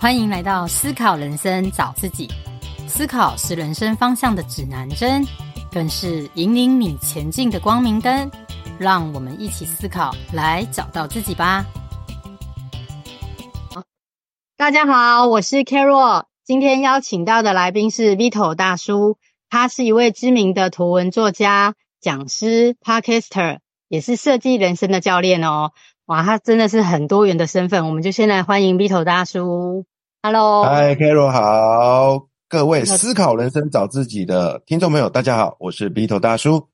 欢迎来到思考人生，找自己。思考是人生方向的指南针，更是引领你前进的光明灯。让我们一起思考，来找到自己吧。大家好，我是 Carol。今天邀请到的来宾是 Vito 大叔，他是一位知名的图文作家、讲师、Podcaster，也是设计人生的教练哦。哇，他真的是很多元的身份，我们就先来欢迎 Vito 大叔。Hello，嗨，Carol 好，各位思考人生找自己的听众朋友，大家好，我是 Vito 大叔。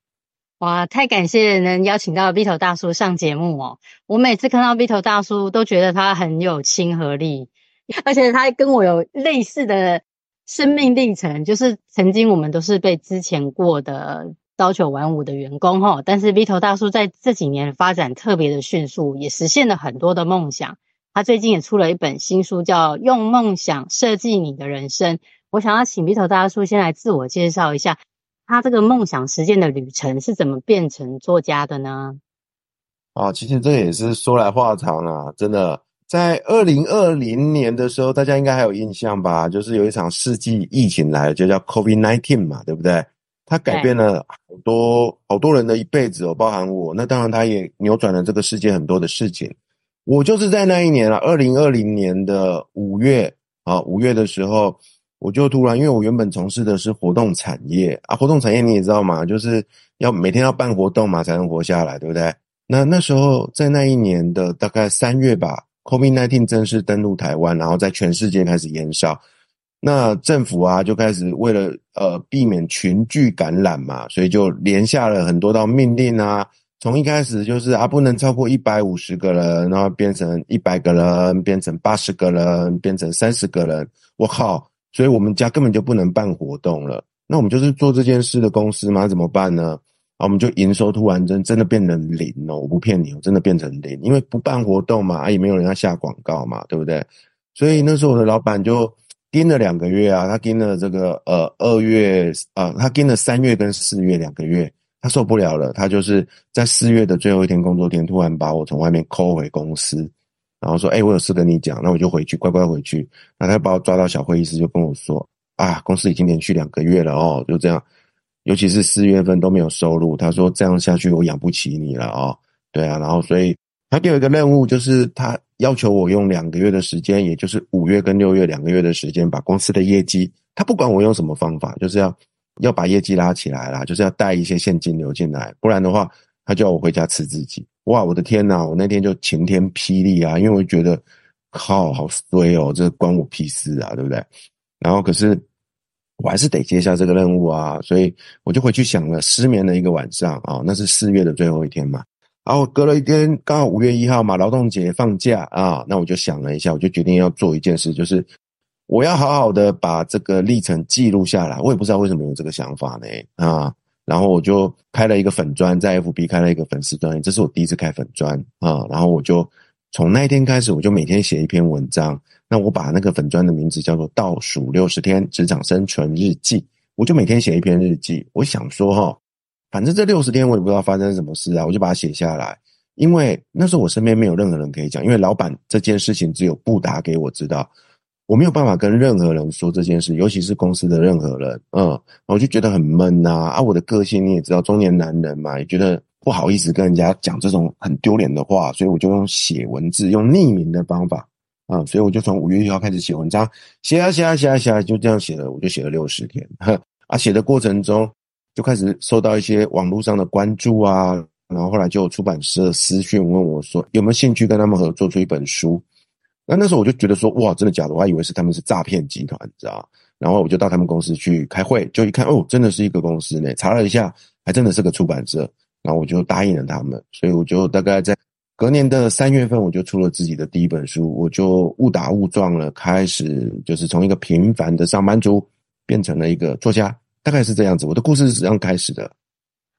哇，太感谢能邀请到 Vito 大叔上节目哦。我每次看到 Vito 大叔，都觉得他很有亲和力，而且他跟我有类似的生命历程，就是曾经我们都是被之前过的。朝九晚五的员工哈，但是 Vito 大叔在这几年发展特别的迅速，也实现了很多的梦想。他最近也出了一本新书，叫《用梦想设计你的人生》。我想要请 Vito 大叔先来自我介绍一下，他这个梦想实践的旅程是怎么变成作家的呢？啊，其实这也是说来话长啊，真的，在二零二零年的时候，大家应该还有印象吧？就是有一场世纪疫情来，就叫 COVID-19 嘛，对不对？他改变了好多好多人的一辈子哦，包含我。那当然，他也扭转了这个世界很多的事情。我就是在那一年啊，二零二零年的五月啊，五月的时候，我就突然，因为我原本从事的是活动产业啊，活动产业你也知道嘛，就是要每天要办活动嘛，才能活下来，对不对？那那时候在那一年的大概三月吧，COVID-19 正式登陆台湾，然后在全世界开始延烧。那政府啊，就开始为了呃避免群聚感染嘛，所以就连下了很多道命令啊。从一开始就是啊，不能超过一百五十个人，然后变成一百个人，变成八十个人，变成三十个人。我靠！所以我们家根本就不能办活动了。那我们就是做这件事的公司嘛，怎么办呢？啊，我们就营收突然真真的变成零哦，我不骗你，我真的变成零，因为不办活动嘛，啊也没有人要下广告嘛，对不对？所以那时候我的老板就。盯了两个月啊，他盯了这个呃二月啊，他盯了三月跟四月两个月，他受不了了，他就是在四月的最后一天工作天，突然把我从外面 call 回公司，然后说：“哎，我有事跟你讲。”那我就回去，乖乖回去。那他把我抓到小会议室，就跟我说：“啊，公司已经连续两个月了哦，就这样，尤其是四月份都没有收入。”他说：“这样下去，我养不起你了哦。”对啊，然后所以他给我一个任务，就是他。要求我用两个月的时间，也就是五月跟六月两个月的时间，把公司的业绩，他不管我用什么方法，就是要要把业绩拉起来啦，就是要带一些现金流进来，不然的话，他就要我回家吃自己。哇，我的天呐，我那天就晴天霹雳啊，因为我觉得靠，好衰哦，这关我屁事啊，对不对？然后可是我还是得接下这个任务啊，所以我就回去想了，失眠了一个晚上啊，那是四月的最后一天嘛。然后隔了一天，刚好五月一号嘛，劳动节放假啊，那我就想了一下，我就决定要做一件事，就是我要好好的把这个历程记录下来。我也不知道为什么有这个想法呢啊，然后我就开了一个粉专，在 FB 开了一个粉丝专页，这是我第一次开粉专啊。然后我就从那一天开始，我就每天写一篇文章。那我把那个粉专的名字叫做“倒数六十天职场生存日记”，我就每天写一篇日记。我想说哈。反正这六十天我也不知道发生什么事啊，我就把它写下来。因为那时候我身边没有任何人可以讲，因为老板这件事情只有布达给我知道，我没有办法跟任何人说这件事，尤其是公司的任何人。嗯，我就觉得很闷呐啊，啊，我的个性你也知道，中年男人嘛，也觉得不好意思跟人家讲这种很丢脸的话，所以我就用写文字，用匿名的方法啊，所以我就从五月一号开始写文章，写啊写啊写啊写啊，就这样写了，我就写了六十天。啊，写的过程中。就开始受到一些网络上的关注啊，然后后来就有出版社私讯问我说有没有兴趣跟他们合作出一本书。那那时候我就觉得说哇，真的假的？我还以为是他们是诈骗集团，你知道？然后我就到他们公司去开会，就一看哦，真的是一个公司呢。查了一下，还真的是个出版社。然后我就答应了他们，所以我就大概在隔年的三月份，我就出了自己的第一本书。我就误打误撞了，开始就是从一个平凡的上班族变成了一个作家。大概是这样子，我的故事是这样开始的。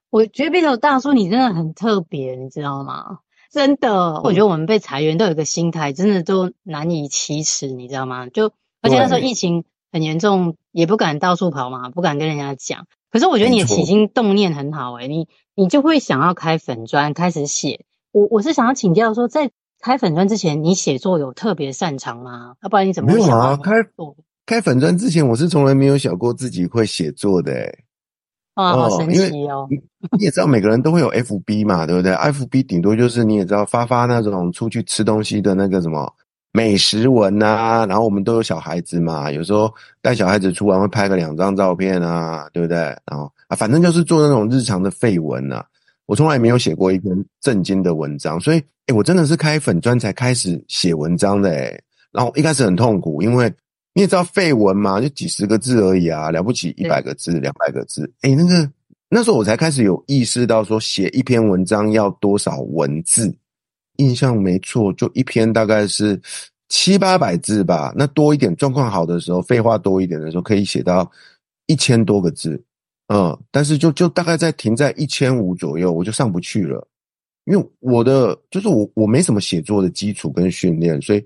我觉得 Vito 大叔你真的很特别，你知道吗？真的，我觉得我们被裁员都有一个心态，真的都难以启齿，你知道吗？就而且那时候疫情很严重，也不敢到处跑嘛，不敢跟人家讲。可是我觉得你的起心动念很好诶、欸、你你就会想要开粉专开始写。我我是想要请教说，在开粉专之前，你写作有特别擅长吗？要不然你怎么会没有啊？开开粉砖之前，我是从来没有想过自己会写作的、欸。啊，好神奇哦！你你也知道，每个人都会有 FB 嘛，对不对？FB 顶多就是你也知道，发发那种出去吃东西的那个什么美食文啊，然后我们都有小孩子嘛，有时候带小孩子出玩会拍个两张照片啊，对不对？然后啊，反正就是做那种日常的废文啊。我从来没有写过一篇正经的文章，所以，诶，我真的是开粉专才开始写文章的，诶。然后一开始很痛苦，因为。你也知道废文嘛，就几十个字而已啊，了不起一百个字、两百个字。诶，那个那时候我才开始有意识到说，写一篇文章要多少文字。印象没错，就一篇大概是七八百字吧。那多一点，状况好的时候，废话多一点的时候，可以写到一千多个字。嗯，但是就就大概在停在一千五左右，我就上不去了。因为我的就是我我没什么写作的基础跟训练，所以。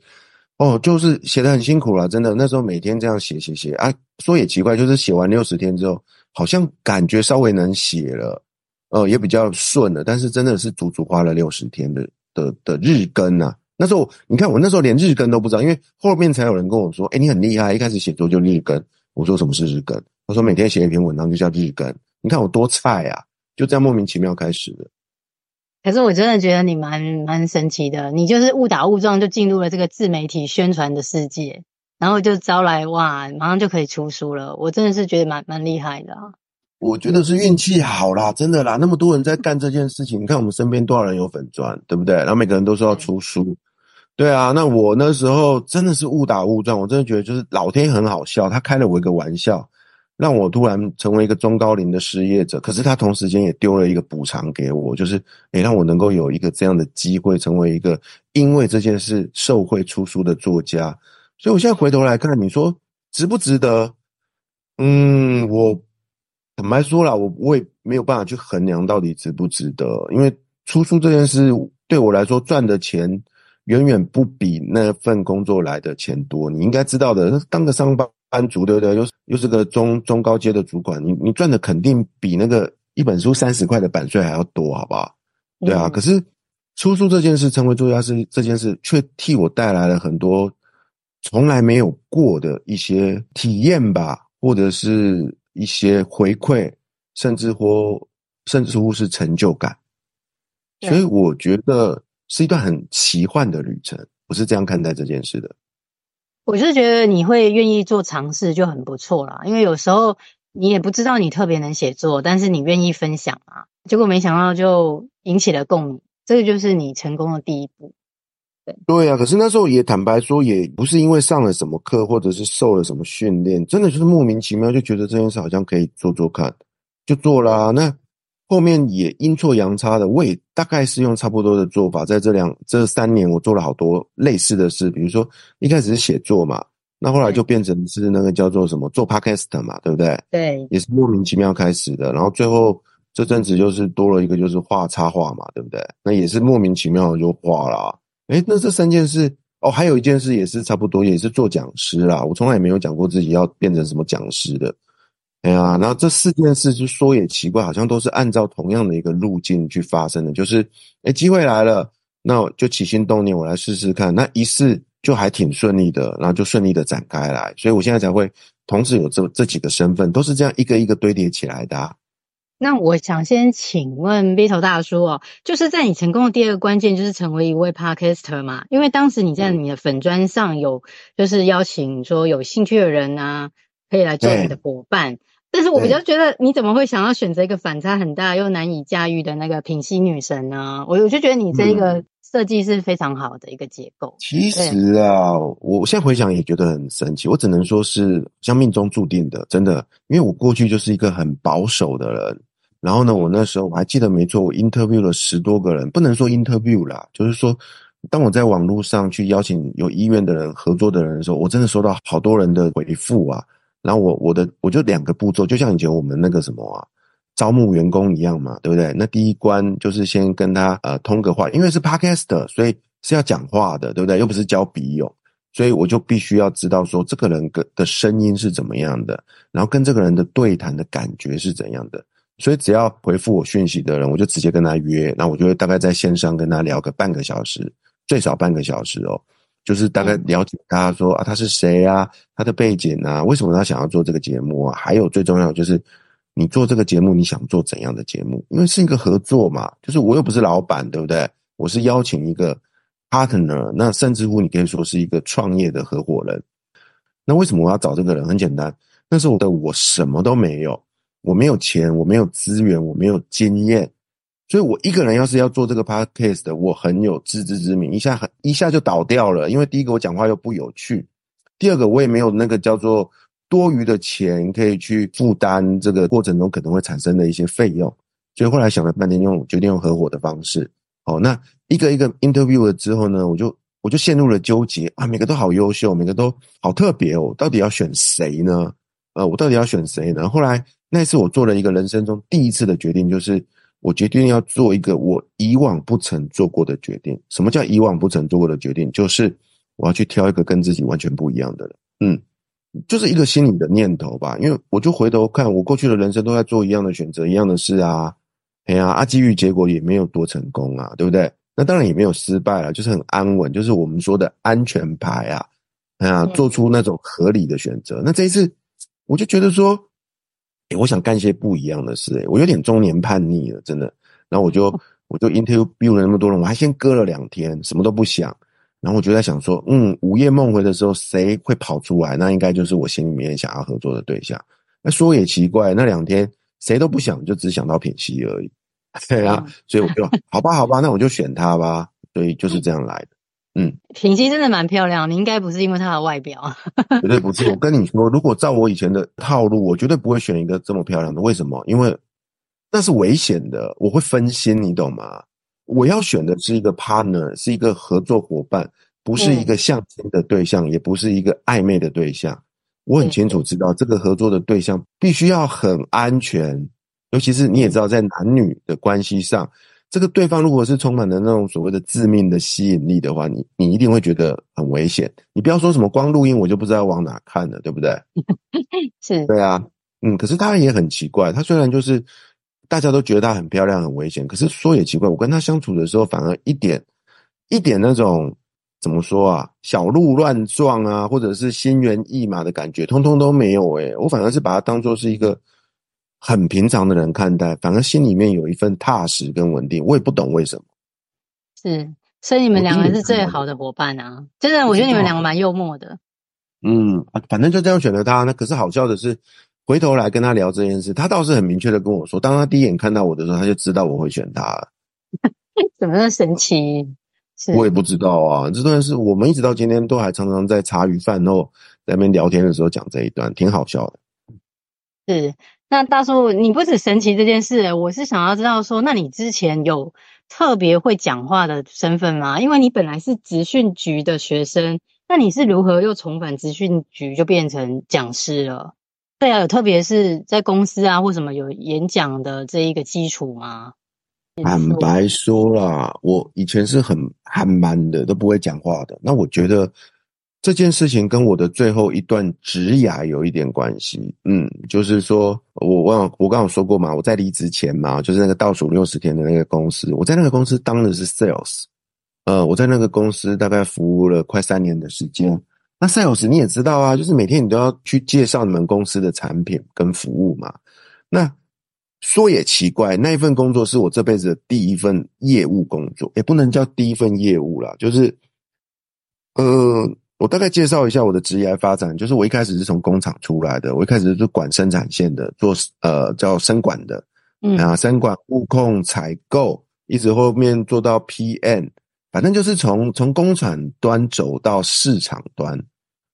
哦，就是写得很辛苦了，真的。那时候每天这样写写写啊，说也奇怪，就是写完六十天之后，好像感觉稍微能写了，呃，也比较顺了。但是真的是足足花了六十天的的的日更呐、啊。那时候你看，我那时候连日更都不知道，因为后面才有人跟我说，哎，你很厉害，一开始写作就日更。我说什么是日更？他说每天写一篇文章就叫日更。你看我多菜啊，就这样莫名其妙开始的。可是我真的觉得你蛮蛮神奇的，你就是误打误撞就进入了这个自媒体宣传的世界，然后就招来哇，马上就可以出书了。我真的是觉得蛮蛮厉害的啊。我觉得是运气好啦，真的啦，那么多人在干这件事情，你看我们身边多少人有粉钻，对不对？然后每个人都说要出书，对啊。那我那时候真的是误打误撞，我真的觉得就是老天很好笑，他开了我一个玩笑。让我突然成为一个中高龄的失业者，可是他同时间也丢了一个补偿给我，就是诶让我能够有一个这样的机会，成为一个因为这件事受惠出书的作家。所以我现在回头来看，你说值不值得？嗯，我坦白说啦，我我也没有办法去衡量到底值不值得，因为出书这件事对我来说赚的钱远远不比那份工作来的钱多。你应该知道的，当个上班。班主对不对？又是又是个中中高阶的主管，你你赚的肯定比那个一本书三十块的版税还要多，好不好？对啊。嗯、可是出书这件事，成为作家是这件事，却替我带来了很多从来没有过的一些体验吧，或者是一些回馈，甚至或甚至乎是成就感。所以我觉得是一段很奇幻的旅程，我是这样看待这件事的。我是觉得你会愿意做尝试就很不错啦，因为有时候你也不知道你特别能写作，但是你愿意分享啊，结果没想到就引起了共鸣，这个就是你成功的第一步。对对啊，可是那时候也坦白说，也不是因为上了什么课或者是受了什么训练，真的就是莫名其妙就觉得这件事好像可以做做看，就做啦。那。后面也阴错阳差的，我也大概是用差不多的做法，在这两这三年，我做了好多类似的事。比如说一开始是写作嘛，那后来就变成是那个叫做什么做 podcast 嘛，对不对？对，也是莫名其妙开始的。然后最后这阵子就是多了一个就是画插画嘛，对不对？那也是莫名其妙的就画了。诶，那这三件事哦，还有一件事也是差不多，也是做讲师啦。我从来也没有讲过自己要变成什么讲师的。哎呀，然后这四件事就说也奇怪，好像都是按照同样的一个路径去发生的，就是，哎，机会来了，那我就起心动念，我来试试看，那一试就还挺顺利的，然后就顺利的展开来，所以我现在才会同时有这这几个身份，都是这样一个一个堆叠起来的啊。那我想先请问 Vito 大叔哦，就是在你成功的第二个关键就是成为一位 Podcaster 嘛？因为当时你在你的粉砖上有就是邀请说有兴趣的人啊，可以来做你的伙伴。但是我比较觉得，你怎么会想要选择一个反差很大又难以驾驭的那个品系女神呢？我我就觉得你这一个设计是非常好的一个结构。其实啊，我现在回想也觉得很神奇。我只能说是像命中注定的，真的。因为我过去就是一个很保守的人。然后呢，我那时候我还记得没错，我 interview 了十多个人，不能说 interview 啦，就是说，当我在网络上去邀请有意愿的人合作的人的时候，我真的收到好多人的回复啊。然后我我的我就两个步骤，就像以前我们那个什么啊，招募员工一样嘛，对不对？那第一关就是先跟他呃通个话，因为是 Podcast，所以是要讲话的，对不对？又不是交笔友，所以我就必须要知道说这个人的的声音是怎么样的，然后跟这个人的对谈的感觉是怎样的。所以只要回复我讯息的人，我就直接跟他约，然后我就会大概在线上跟他聊个半个小时，最少半个小时哦，就是大概了解他说啊，他是谁啊，他的背景啊，为什么他想要做这个节目啊？还有最重要就是你做这个节目，你想做怎样的节目？因为是一个合作嘛，就是我又不是老板，对不对？我是邀请一个 partner，那甚至乎你可以说是一个创业的合伙人。那为什么我要找这个人？很简单，那时候的我什么都没有，我没有钱，我没有资源，我没有经验。所以，我一个人要是要做这个 podcast，我很有自知之明，一下很一下就倒掉了。因为第一个，我讲话又不有趣；第二个，我也没有那个叫做多余的钱可以去负担这个过程中可能会产生的一些费用。所以后来想了半天，用决定用合伙的方式。哦，那一个一个 interview 了之后呢，我就我就陷入了纠结啊，每个都好优秀，每个都好特别哦，到底要选谁呢？呃，我到底要选谁呢？后来那一次，我做了一个人生中第一次的决定，就是。我决定要做一个我以往不曾做过的决定。什么叫以往不曾做过的决定？就是我要去挑一个跟自己完全不一样的人。嗯，就是一个心理的念头吧。因为我就回头看，我过去的人生都在做一样的选择，一样的事啊。哎呀，啊，机遇结果也没有多成功啊，对不对？那当然也没有失败啊，就是很安稳，就是我们说的安全牌啊。哎呀，做出那种合理的选择。那这一次，我就觉得说。欸、我想干一些不一样的事，欸，我有点中年叛逆了，真的。然后我就我就 interview 了那么多人，我还先搁了两天，什么都不想。然后我就在想说，嗯，午夜梦回的时候，谁会跑出来？那应该就是我心里面想要合作的对象。那说也奇怪，那两天谁都不想，就只想到品溪而已。对啊，所以我就好吧，好吧，那我就选他吧。所以就是这样来的。嗯，品溪真的蛮漂亮，你应该不是因为她的外表，绝对不是。我跟你说，如果照我以前的套路，我绝对不会选一个这么漂亮的。为什么？因为那是危险的，我会分心，你懂吗？我要选的是一个 partner，是一个合作伙伴，不是一个相亲的对象，嗯、也不是一个暧昧的对象。我很清楚知道，这个合作的对象必须要很安全，尤其是你也知道，在男女的关系上。这个对方如果是充满了那种所谓的致命的吸引力的话，你你一定会觉得很危险。你不要说什么光录音我就不知道往哪看了，对不对？是，对啊，嗯。可是他也很奇怪，他虽然就是大家都觉得他很漂亮、很危险，可是说也奇怪，我跟他相处的时候反而一点一点那种怎么说啊，小鹿乱撞啊，或者是心猿意马的感觉，通通都没有诶。我反而是把他当做是一个。很平常的人看待，反而心里面有一份踏实跟稳定。我也不懂为什么。是，所以你们两个是最好的伙伴啊！真的，我觉得你们两个蛮幽默的。嗯，反正就这样选择他。那可是好笑的是，回头来跟他聊这件事，他倒是很明确的跟我说，当他第一眼看到我的时候，他就知道我会选他了。怎么那么神奇？我也不知道啊。这段是我们一直到今天都还常常在茶余饭后在那边聊天的时候讲这一段，挺好笑的。是。那大叔，你不止神奇这件事，我是想要知道说，那你之前有特别会讲话的身份吗？因为你本来是职训局的学生，那你是如何又重返职训局就变成讲师了？对啊，有特别是在公司啊或什么有演讲的这一个基础吗？坦白说啦，我以前是很憨慢的，都不会讲话的。那我觉得。这件事情跟我的最后一段职涯有一点关系，嗯，就是说我我我刚刚有说过嘛，我在离职前嘛，就是那个倒数六十天的那个公司，我在那个公司当的是 sales，呃，我在那个公司大概服务了快三年的时间。那 sales 你也知道啊，就是每天你都要去介绍你们公司的产品跟服务嘛。那说也奇怪，那一份工作是我这辈子的第一份业务工作，也不能叫第一份业务啦，就是呃。我大概介绍一下我的职业发展，就是我一开始是从工厂出来的，我一开始是管生产线的，做呃叫生管的，嗯啊，生管、物控、采购，一直后面做到 PM，反正就是从从工厂端走到市场端，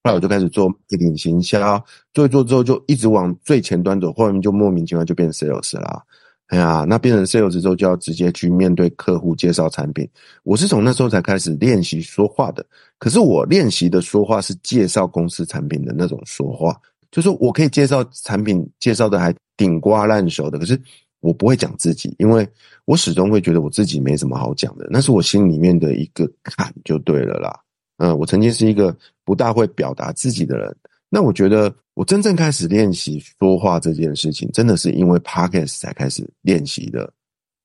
后来我就开始做一点行销，做一做之后就一直往最前端走，后面就莫名其妙就变 sales 啦。哎呀，那变成 sales 之后就要直接去面对客户介绍产品。我是从那时候才开始练习说话的。可是我练习的说话是介绍公司产品的那种说话，就是我可以介绍产品，介绍的还顶瓜烂熟的。可是我不会讲自己，因为我始终会觉得我自己没什么好讲的，那是我心里面的一个坎就对了啦。嗯，我曾经是一个不大会表达自己的人。那我觉得我真正开始练习说话这件事情，真的是因为 Podcast 才开始练习的。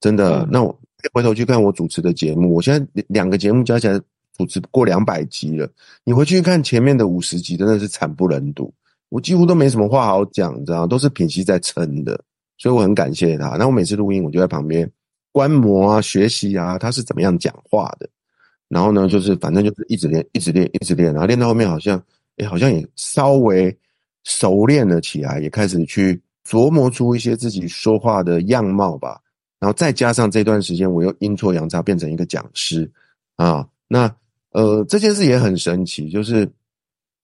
真的，那我回头去看我主持的节目，我现在两个节目加起来主持过两百集了，你回去看前面的五十集，真的是惨不忍睹。我几乎都没什么话好讲，你知道，都是品熙在撑的，所以我很感谢他。那我每次录音，我就在旁边观摩啊、学习啊，他是怎么样讲话的。然后呢，就是反正就是一直练，一直练，一直练，然后练到后面好像，诶，好像也稍微熟练了起来，也开始去琢磨出一些自己说话的样貌吧。然后再加上这段时间，我又阴错阳差变成一个讲师啊。那呃，这件事也很神奇，就是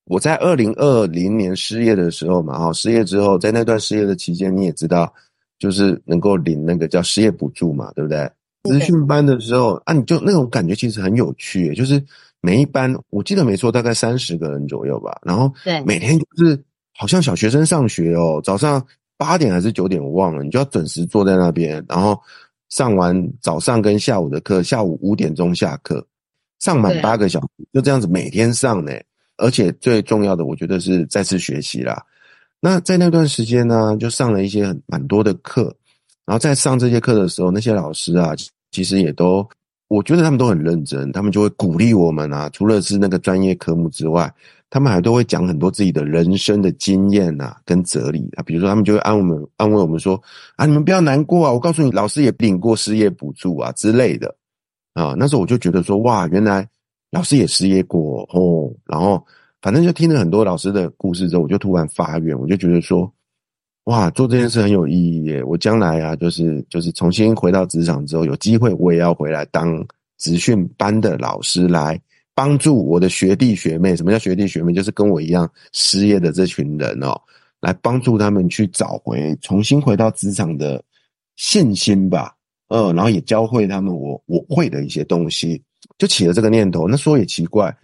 我在二零二零年失业的时候嘛，哈，失业之后，在那段失业的期间，你也知道，就是能够领那个叫失业补助嘛，对不对？资讯班的时候啊，你就那种感觉其实很有趣，就是每一班我记得没错，大概三十个人左右吧。然后对，每天就是好像小学生上学哦，早上八点还是九点我忘了，你就要准时坐在那边，然后上完早上跟下午的课，下午五点钟下课，上满八个小时，就这样子每天上呢。而且最重要的，我觉得是再次学习啦。那在那段时间呢，就上了一些很蛮多的课。然后在上这些课的时候，那些老师啊，其实也都，我觉得他们都很认真，他们就会鼓励我们啊。除了是那个专业科目之外，他们还都会讲很多自己的人生的经验啊，跟哲理啊。比如说，他们就会安慰我们，安慰我们说啊，你们不要难过啊，我告诉你，老师也领过失业补助啊之类的啊。那时候我就觉得说，哇，原来老师也失业过哦。然后反正就听了很多老师的故事之后，我就突然发愿，我就觉得说。哇，做这件事很有意义耶！我将来啊，就是就是重新回到职场之后，有机会我也要回来当职训班的老师，来帮助我的学弟学妹。什么叫学弟学妹？就是跟我一样失业的这群人哦，来帮助他们去找回重新回到职场的信心吧。嗯，然后也教会他们我我会的一些东西，就起了这个念头。那说也奇怪，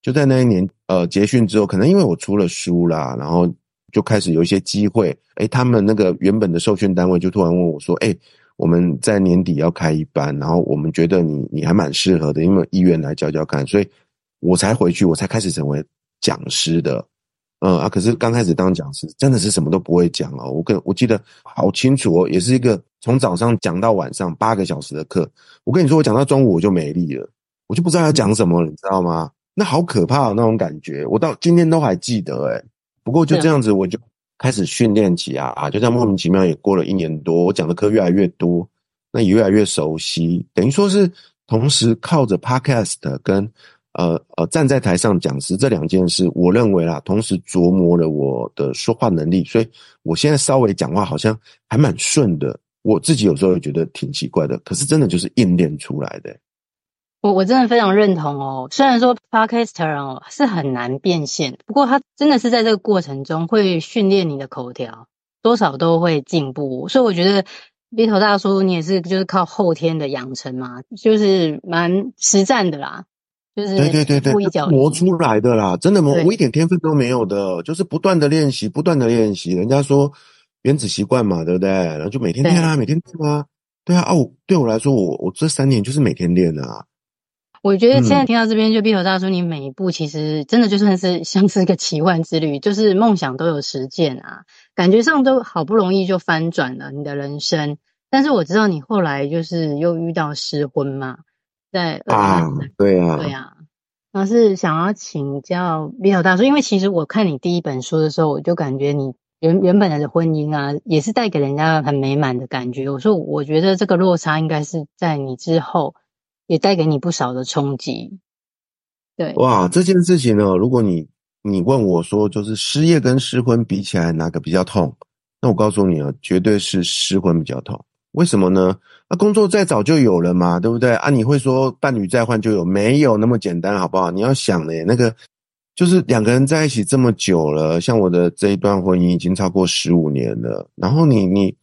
就在那一年呃结训之后，可能因为我出了书啦，然后。就开始有一些机会，诶，他们那个原本的授权单位就突然问我说：“诶，我们在年底要开一班，然后我们觉得你你还蛮适合的，有没有意愿来教教看？”所以，我才回去，我才开始成为讲师的。嗯啊，可是刚开始当讲师，真的是什么都不会讲哦。我跟我记得好清楚哦，也是一个从早上讲到晚上八个小时的课。我跟你说，我讲到中午我就没力了，我就不知道要讲什么，你知道吗？那好可怕的那种感觉，我到今天都还记得诶。不过就这样子，我就开始训练起啊，就这样莫名其妙也过了一年多，我讲的课越来越多，那也越来越熟悉，等于说是同时靠着 Podcast 跟呃呃站在台上讲师这两件事，我认为啦，同时琢磨了我的说话能力，所以我现在稍微讲话好像还蛮顺的，我自己有时候也觉得挺奇怪的，可是真的就是硬练出来的。我我真的非常认同哦，虽然说 Podcaster 哦是很难变现，不过他真的是在这个过程中会训练你的口条，多少都会进步。所以我觉得 Vito 大叔你也是就是靠后天的养成嘛，就是蛮实战的啦，就是对对对对，磨出来的啦，真的磨，我一点天分都没有的，就是不断的练习，不断的练习。人家说原子习惯嘛，对不对？然后就每天练啊，每天练啊，对啊，哦，对我来说，我我这三年就是每天练啊。我觉得现在听到这边，就 Vito 大叔，你每一步其实真的就算是 像是一个奇幻之旅，就是梦想都有实践啊，感觉上都好不容易就翻转了你的人生。但是我知道你后来就是又遇到失婚嘛，在啊，对啊，对啊，那是想要请教 Vito 大叔，因为其实我看你第一本书的时候，我就感觉你原原本的婚姻啊，也是带给人家很美满的感觉。我说，我觉得这个落差应该是在你之后。也带给你不少的冲击，对。哇，这件事情呢，如果你你问我说，就是失业跟失婚比起来哪个比较痛？那我告诉你啊，绝对是失婚比较痛。为什么呢？那工作再早就有了嘛，对不对？啊，你会说伴侣再换就有？没有那么简单，好不好？你要想呢，那个就是两个人在一起这么久了，像我的这一段婚姻已经超过十五年了，然后你你。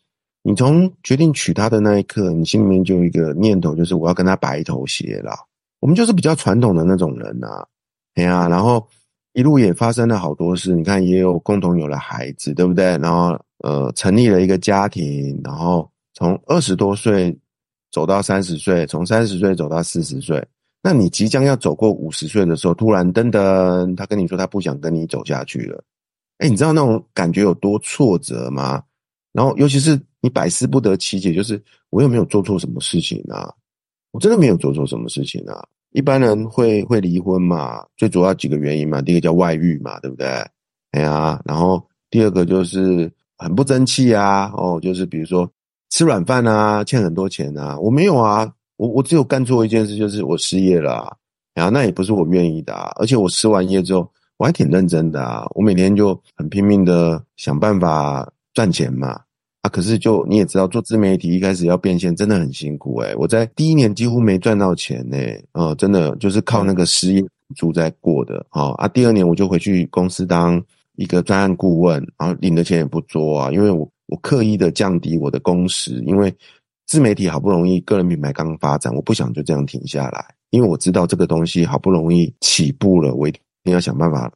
你从决定娶她的那一刻，你心里面就有一个念头，就是我要跟她白头偕老。我们就是比较传统的那种人呐，哎呀，然后一路也发生了好多事。你看，也有共同有了孩子，对不对？然后呃，成立了一个家庭，然后从二十多岁走到三十岁，从三十岁走到四十岁。那你即将要走过五十岁的时候，突然噔噔，他跟你说他不想跟你走下去了。哎，你知道那种感觉有多挫折吗？然后尤其是。你百思不得其解，就是我又没有做错什么事情啊，我真的没有做错什么事情啊。一般人会会离婚嘛，最主要几个原因嘛，第一个叫外遇嘛，对不对？哎呀，然后第二个就是很不争气啊，哦，就是比如说吃软饭啊，欠很多钱啊，我没有啊，我我只有干错一件事，就是我失业了啊，然后那也不是我愿意的啊，而且我失完业之后，我还挺认真的啊，我每天就很拼命的想办法赚钱嘛。可是就你也知道，做自媒体一开始要变现真的很辛苦诶、我在第一年几乎没赚到钱呢、欸，呃，真的就是靠那个失业补助在过的啊。啊，第二年我就回去公司当一个专案顾问，然后领的钱也不多啊，因为我我刻意的降低我的工时，因为自媒体好不容易个人品牌刚发展，我不想就这样停下来，因为我知道这个东西好不容易起步了，我一定要想办法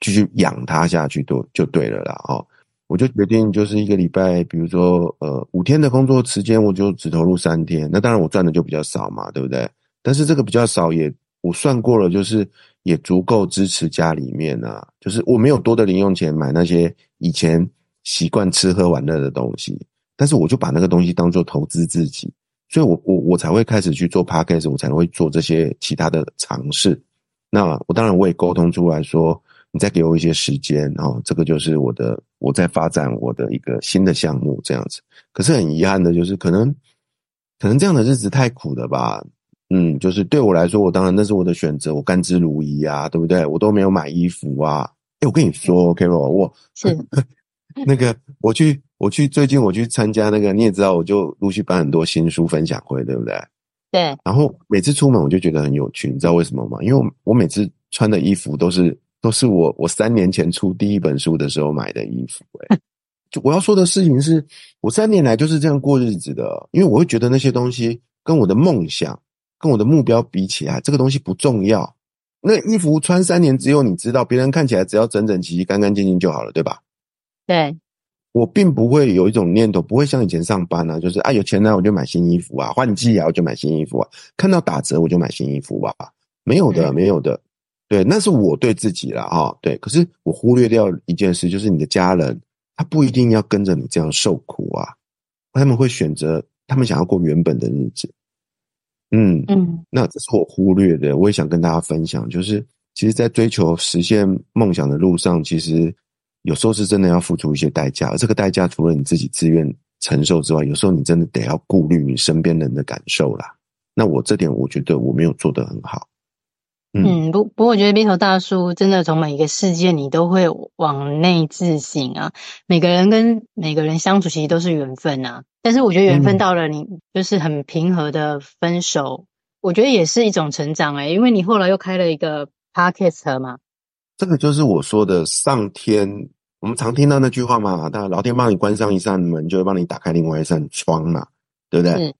继续养它下去，都就对了啦，哦。我就决定，就是一个礼拜，比如说，呃，五天的工作时间，我就只投入三天。那当然，我赚的就比较少嘛，对不对？但是这个比较少也，我算过了，就是也足够支持家里面啊。就是我没有多的零用钱买那些以前习惯吃喝玩乐的东西，但是我就把那个东西当做投资自己，所以我我我才会开始去做 podcast，我才会做这些其他的尝试。那我当然我也沟通出来说。你再给我一些时间，然后这个就是我的，我在发展我的一个新的项目这样子。可是很遗憾的就是，可能可能这样的日子太苦了吧？嗯，就是对我来说，我当然那是我的选择，我甘之如饴啊，对不对？我都没有买衣服啊。哎，我跟你说，Carol，我是 那个我去我去最近我去参加那个，你也知道，我就陆续办很多新书分享会，对不对？对。然后每次出门我就觉得很有趣，你知道为什么吗？因为我我每次穿的衣服都是。都是我我三年前出第一本书的时候买的衣服，欸，就我要说的事情是，我三年来就是这样过日子的，因为我会觉得那些东西跟我的梦想、跟我的目标比起来，这个东西不重要。那衣服穿三年，只有你知道，别人看起来只要整整齐齐、干干净净就好了，对吧？对，我并不会有一种念头，不会像以前上班啊，就是啊有钱呢我就买新衣服啊，换季啊我就买新衣服啊，看到打折我就买新衣服吧，没有的，没有的。对，那是我对自己了啊。对，可是我忽略掉一件事，就是你的家人，他不一定要跟着你这样受苦啊，他们会选择他们想要过原本的日子。嗯嗯，那这是我忽略的，我也想跟大家分享，就是其实，在追求实现梦想的路上，其实有时候是真的要付出一些代价，而这个代价除了你自己自愿承受之外，有时候你真的得要顾虑你身边人的感受啦。那我这点，我觉得我没有做得很好。嗯，不不过我觉得 Vito 大叔真的从每一个事件你都会往内自省啊。每个人跟每个人相处其实都是缘分啊，但是我觉得缘分到了，你就是很平和的分手，嗯、我觉得也是一种成长诶、欸、因为你后来又开了一个 Podcast 嘛。这个就是我说的上天，我们常听到那句话嘛，当然老天帮你关上一扇门，就会帮你打开另外一扇窗嘛，对不对？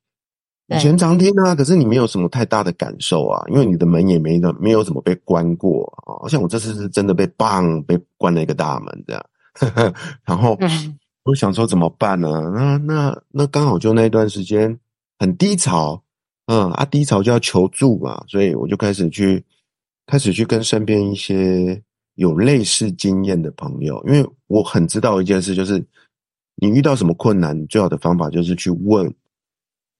以前常听啊，可是你没有什么太大的感受啊，因为你的门也没没有怎么被关过啊。像我这次是真的被棒被关了一个大门这样，然后我想说怎么办呢？那那那刚好就那段时间很低潮，嗯啊低潮就要求助嘛，所以我就开始去开始去跟身边一些有类似经验的朋友，因为我很知道一件事，就是你遇到什么困难，最好的方法就是去问。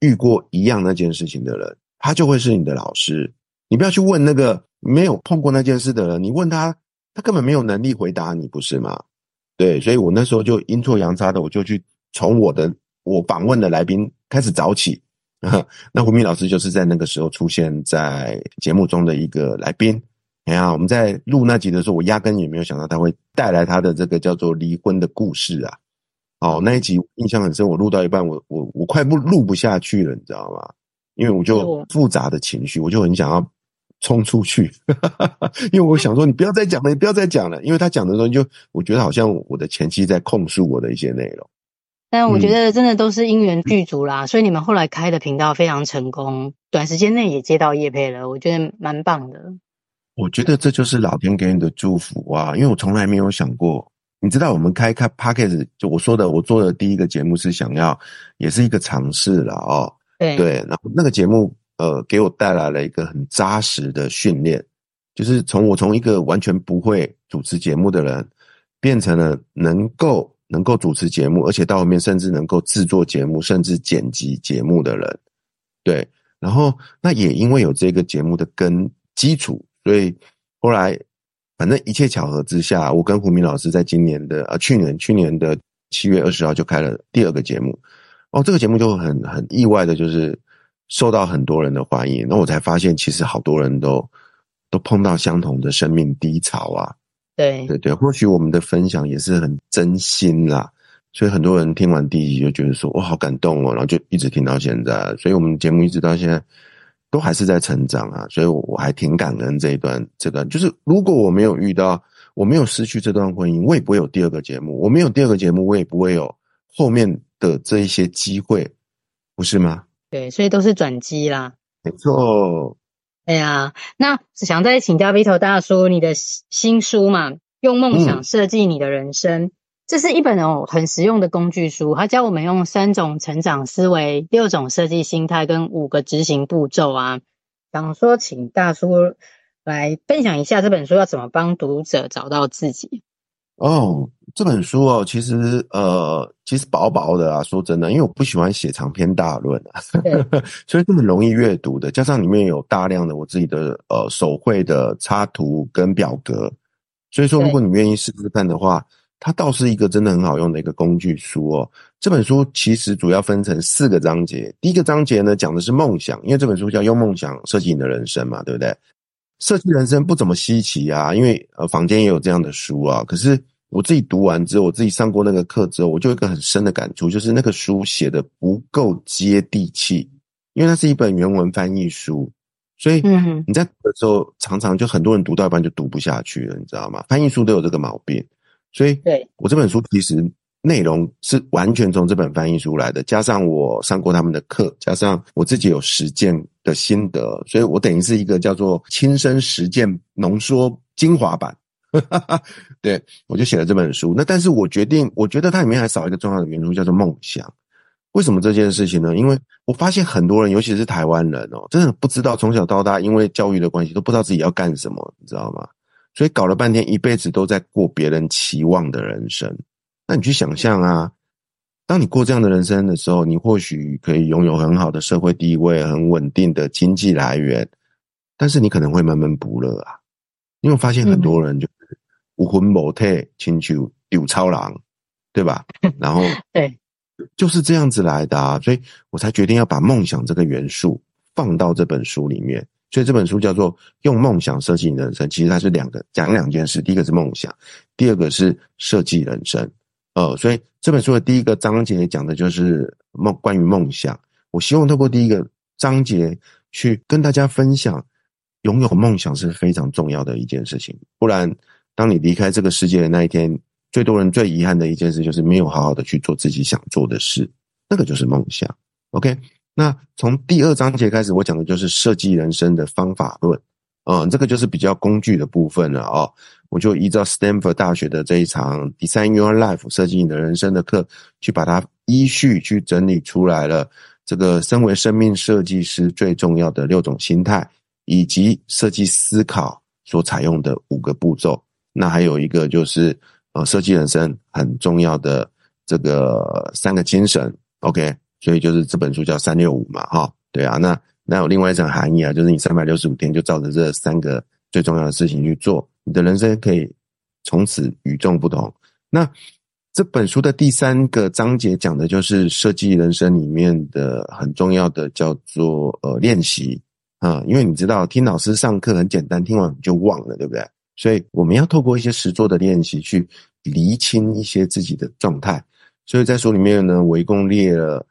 遇过一样那件事情的人，他就会是你的老师。你不要去问那个没有碰过那件事的人，你问他，他根本没有能力回答你，不是吗？对，所以我那时候就阴错阳差的，我就去从我的我访问的来宾开始找起。那胡明老师就是在那个时候出现在节目中的一个来宾。哎呀，我们在录那集的时候，我压根也没有想到他会带来他的这个叫做离婚的故事啊。哦，那一集印象很深，我录到一半，我我我快不录不下去了，你知道吗？因为我就复杂的情绪，我就很想要冲出去，因为我想说，你不要再讲了，你不要再讲了，因为他讲的时候就我觉得好像我的前妻在控诉我的一些内容。但我觉得真的都是因缘具足啦，嗯、所以你们后来开的频道非常成功，短时间内也接到叶配了，我觉得蛮棒的。我觉得这就是老天给你的祝福啊，因为我从来没有想过。你知道我们开开 Podcast 就我说的，我做的第一个节目是想要，也是一个尝试了哦。对对，然后那个节目呃，给我带来了一个很扎实的训练，就是从我从一个完全不会主持节目的人，变成了能够能够主持节目，而且到后面甚至能够制作节目，甚至剪辑节目的人。对，然后那也因为有这个节目的根基础，所以后来反正一切巧合之下，我跟胡明老师在今年的呃去年去年的七月二十号就开了第二个节目。哦，这个节目就很很意外的，就是受到很多人的欢迎。那我才发现，其实好多人都都碰到相同的生命低潮啊。对对对，或许我们的分享也是很真心啦，所以很多人听完第一集就觉得说，哇，好感动哦，然后就一直听到现在。所以我们节目一直到现在都还是在成长啊，所以我我还挺感恩这一段。这段就是如果我没有遇到，我没有失去这段婚姻，我也不会有第二个节目。我没有第二个节目，我也不会有后面。的这一些机会，不是吗？对，所以都是转机啦。没错。哎呀，那想再请教 Vito 大叔，你的新书嘛，用梦想设计你的人生，嗯、这是一本哦很实用的工具书，它教我们用三种成长思维、六种设计心态跟五个执行步骤啊。想说，请大叔来分享一下这本书要怎么帮读者找到自己。哦，这本书哦，其实呃，其实薄薄的啊。说真的，因为我不喜欢写长篇大论啊，所以这么容易阅读的。加上里面有大量的我自己的呃手绘的插图跟表格，所以说如果你愿意试试看的话，它倒是一个真的很好用的一个工具书哦。这本书其实主要分成四个章节，第一个章节呢讲的是梦想，因为这本书叫用梦想设计你的人生嘛，对不对？设计人生不怎么稀奇啊，因为呃坊间也有这样的书啊。可是我自己读完之后，我自己上过那个课之后，我就有一个很深的感触，就是那个书写的不够接地气，因为它是一本原文翻译书，所以你在读的时候，常常就很多人读到一半就读不下去了，你知道吗？翻译书都有这个毛病，所以对我这本书其实。内容是完全从这本翻译书来的，加上我上过他们的课，加上我自己有实践的心得，所以我等于是一个叫做亲身实践浓缩精华版。对，我就写了这本书。那但是我决定，我觉得它里面还少一个重要的元素，叫做梦想。为什么这件事情呢？因为我发现很多人，尤其是台湾人哦，真的不知道从小到大，因为教育的关系，都不知道自己要干什么，你知道吗？所以搞了半天，一辈子都在过别人期望的人生。那你去想象啊，当你过这样的人生的时候，你或许可以拥有很好的社会地位、很稳定的经济来源，但是你可能会闷闷不乐啊。因为我发现很多人就是无魂无体，亲像丢超狼，对吧？然后 对，就是这样子来的啊，所以我才决定要把梦想这个元素放到这本书里面。所以这本书叫做《用梦想设计你的人生》，其实它是两个讲两件事，第一个是梦想，第二个是设计人生。呃，所以这本书的第一个章节讲的就是梦，关于梦想。我希望透过第一个章节去跟大家分享，拥有梦想是非常重要的一件事情。不然，当你离开这个世界的那一天，最多人最遗憾的一件事就是没有好好的去做自己想做的事，那个就是梦想。OK，那从第二章节开始，我讲的就是设计人生的方法论。嗯，这个就是比较工具的部分了哦。我就依照 Stanford 大学的这一场 Design Your Life 设计你的人生的课，去把它依序去整理出来了。这个身为生命设计师最重要的六种心态，以及设计思考所采用的五个步骤。那还有一个就是呃，设计人生很重要的这个三个精神。OK，所以就是这本书叫三六五嘛，哈，对啊。那那有另外一层含义啊，就是你三百六十五天就照着这三个最重要的事情去做。你的人生可以从此与众不同。那这本书的第三个章节讲的就是设计人生里面的很重要的叫做呃练习啊，因为你知道听老师上课很简单，听完就忘了，对不对？所以我们要透过一些实作的练习去厘清一些自己的状态。所以在书里面呢，我一共列了。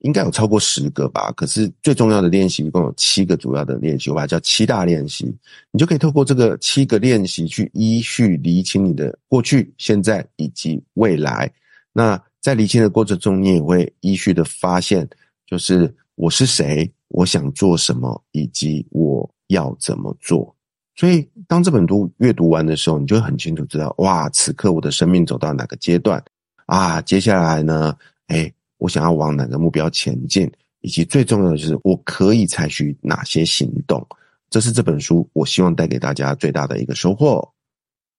应该有超过十个吧，可是最重要的练习一共有七个主要的练习，我把它叫七大练习。你就可以透过这个七个练习去依序厘清你的过去、现在以及未来。那在厘清的过程中，你也会依序的发现，就是我是谁，我想做什么，以及我要怎么做。所以，当这本书阅读完的时候，你就很清楚知道，哇，此刻我的生命走到哪个阶段啊？接下来呢？诶我想要往哪个目标前进，以及最重要的就是我可以采取哪些行动，这是这本书我希望带给大家最大的一个收获。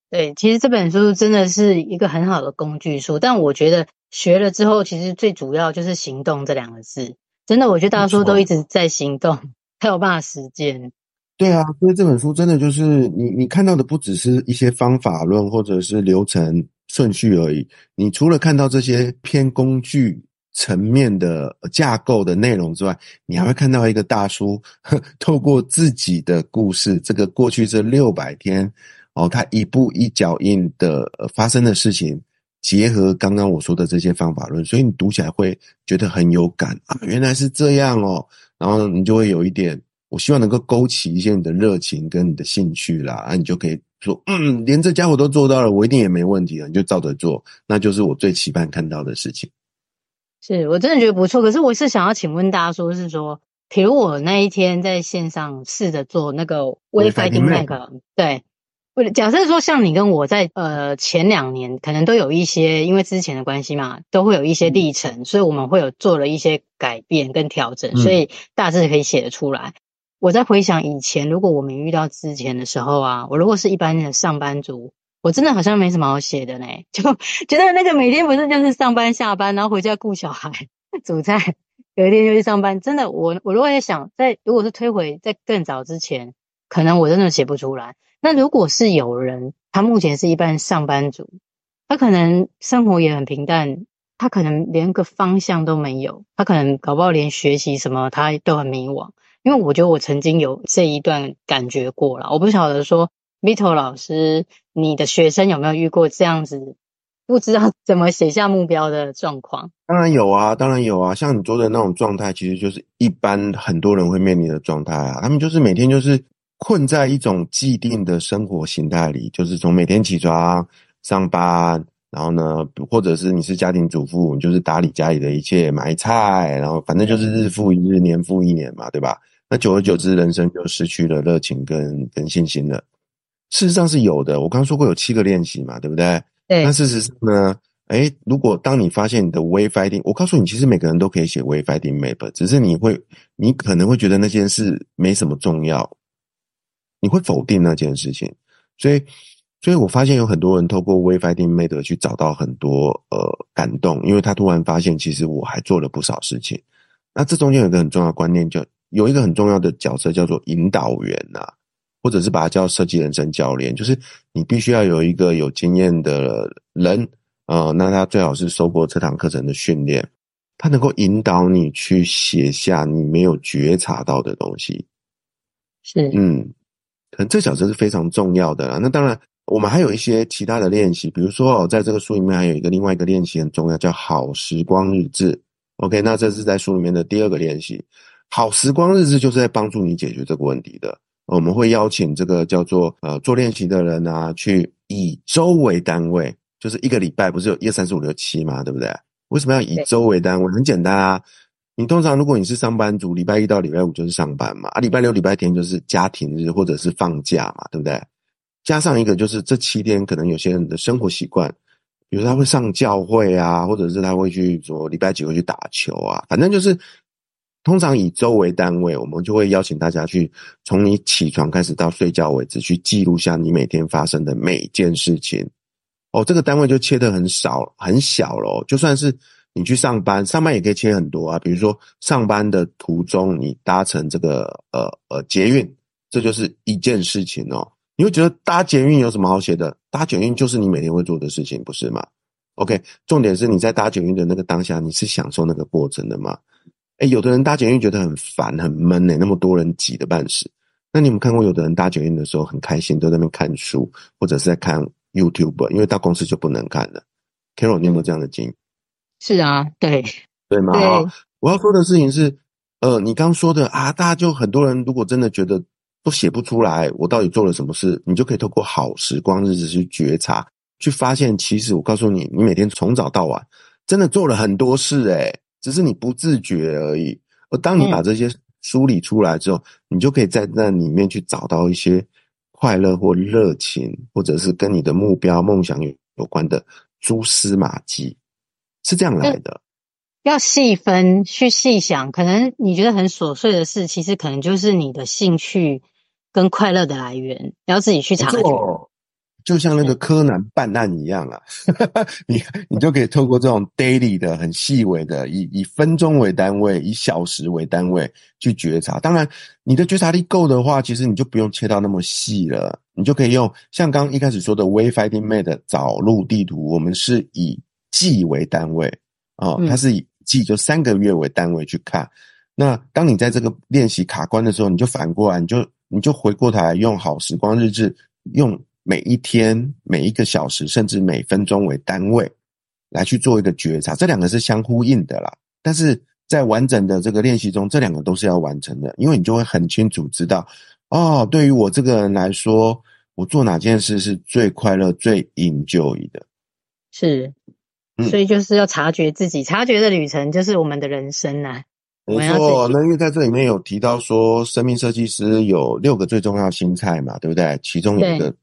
对，其实这本书真的是一个很好的工具书，但我觉得学了之后，其实最主要就是行动这两个字。真的，我觉得大家说都一直在行动。才有办法实践。对啊，所以这本书真的就是你你看到的不只是一些方法论或者是流程顺序而已。你除了看到这些偏工具层面的架构的内容之外，你还会看到一个大叔呵透过自己的故事，这个过去这六百天哦，他一步一脚印的发生的事情，结合刚刚我说的这些方法论，所以你读起来会觉得很有感啊，原来是这样哦，然后你就会有一点。我希望能够勾起一些你的热情跟你的兴趣啦，啊，你就可以说，嗯，连这家伙都做到了，我一定也没问题了，你就照着做，那就是我最期盼看到的事情。是，我真的觉得不错，可是我是想要请问大家说，是说，比如我那一天在线上试着做那个 We Fighting Mac，对，为了假设说像你跟我在呃前两年可能都有一些因为之前的关系嘛，都会有一些历程，嗯，所以我们会有做了一些改变跟调整，所以大致可以写得出来。我在回想以前，如果我们遇到之前的时候啊，我如果是一般的上班族，我真的好像没什么好写的呢，就觉得那个每天不是就是上班下班，然后回家顾小孩、煮菜，有一天就去上班。真的，我我如果在想，在如果是推回在更早之前，可能我真的写不出来。那如果是有人，他目前是一般上班族，他可能生活也很平淡，他可能连个方向都没有，他可能搞不好连学习什么他都很迷惘。因为我觉得我曾经有这一段感觉过了，我不晓得说 Vito 老师，你的学生有没有遇过这样子不知道怎么写下目标的状况？当然有啊，当然有啊，像你说的那种状态，其实就是一般很多人会面临的状态啊。他们就是每天就是困在一种既定的生活形态里，就是从每天起床上班，然后呢，或者是你是家庭主妇，你就是打理家里的一切，买菜，然后反正就是日复一日，年复一年嘛，对吧？那久而久之，人生就失去了热情跟跟信心了。事实上是有的，我刚刚说过有七个练习嘛，对不对？对。那事实上呢，哎，如果当你发现你的 We Fighting，我告诉你，其实每个人都可以写 We Fighting Map，只是你会，你可能会觉得那件事没什么重要，你会否定那件事情。所以，所以我发现有很多人透过 We Fighting Map 去找到很多呃感动，因为他突然发现，其实我还做了不少事情。那这中间有一个很重要的观念就。有一个很重要的角色叫做引导员呐、啊，或者是把它叫设计人生教练，就是你必须要有一个有经验的人啊、呃，那他最好是受过这堂课程的训练，他能够引导你去写下你没有觉察到的东西。是，嗯，可能这角色是非常重要的啦。那当然，我们还有一些其他的练习，比如说哦，在这个书里面还有一个另外一个练习很重要，叫好时光日志。OK，那这是在书里面的第二个练习。好时光日志就是在帮助你解决这个问题的。我们会邀请这个叫做呃做练习的人啊，去以周为单位，就是一个礼拜不是有一二三四五六七吗？对不对？为什么要以周为单位？很简单啊，你通常如果你是上班族，礼拜一到礼拜五就是上班嘛，啊，礼拜六、礼拜天就是家庭日或者是放假嘛，对不对？加上一个就是这七天，可能有些人的生活习惯，比如他会上教会啊，或者是他会去说礼拜几会去打球啊，反正就是。通常以周为单位，我们就会邀请大家去从你起床开始到睡觉为止，去记录下你每天发生的每件事情。哦，这个单位就切得很少很小咯。就算是你去上班，上班也可以切很多啊。比如说上班的途中，你搭乘这个呃呃捷运，这就是一件事情哦。你会觉得搭捷运有什么好写的？搭捷运就是你每天会做的事情，不是吗？OK，重点是你在搭捷运的那个当下，你是享受那个过程的吗？哎，有的人搭捷运觉得很烦很闷诶，那么多人挤得半死。那你有没有看过有的人搭捷运的时候很开心，都在那边看书或者是在看 YouTube，因为到公司就不能看了。Carol，你有没有这样的经验？是啊，对，对吗？对。我要说的事情是，呃，你刚说的啊，大家就很多人如果真的觉得都写不出来，我到底做了什么事，你就可以透过好时光日子去觉察，去发现，其实我告诉你，你每天从早到晚真的做了很多事诶只是你不自觉而已，而当你把这些梳理出来之后，嗯，你就可以在那里面去找到一些快乐或热情，或者是跟你的目标、梦想有有关的蛛丝马迹，是这样来的。要细分去细想，可能你觉得很琐碎的事，其实可能就是你的兴趣跟快乐的来源，要自己去查。就像那个柯南办案一样啊，你你就可以透过这种 daily 的很细微的，以以分钟为单位，以小时为单位去觉察。当然，你的觉察力够的话，其实你就不用切到那么细了，你就可以用像刚刚一开始说的 Wayfinding Map 找路地图，我们是以季为单位啊，哦，它是以季就三个月为单位去看。那当你在这个练习卡关的时候，你就反过来，你就你就回过头来用好时光日志用。每一天、每一个小时，甚至每分钟为单位来去做一个觉察，这两个是相呼应的啦。但是在完整的这个练习中，这两个都是要完成的，因为你就会很清楚知道，哦，对于我这个人来说，我做哪件事是最快乐、最 enjoy 的。是，所以就是要察觉自己，嗯、察觉的旅程就是我们的人生呐、啊。没错，那因为在这里面有提到说，生命设计师有六个最重要心态嘛，对不对？其中有一个。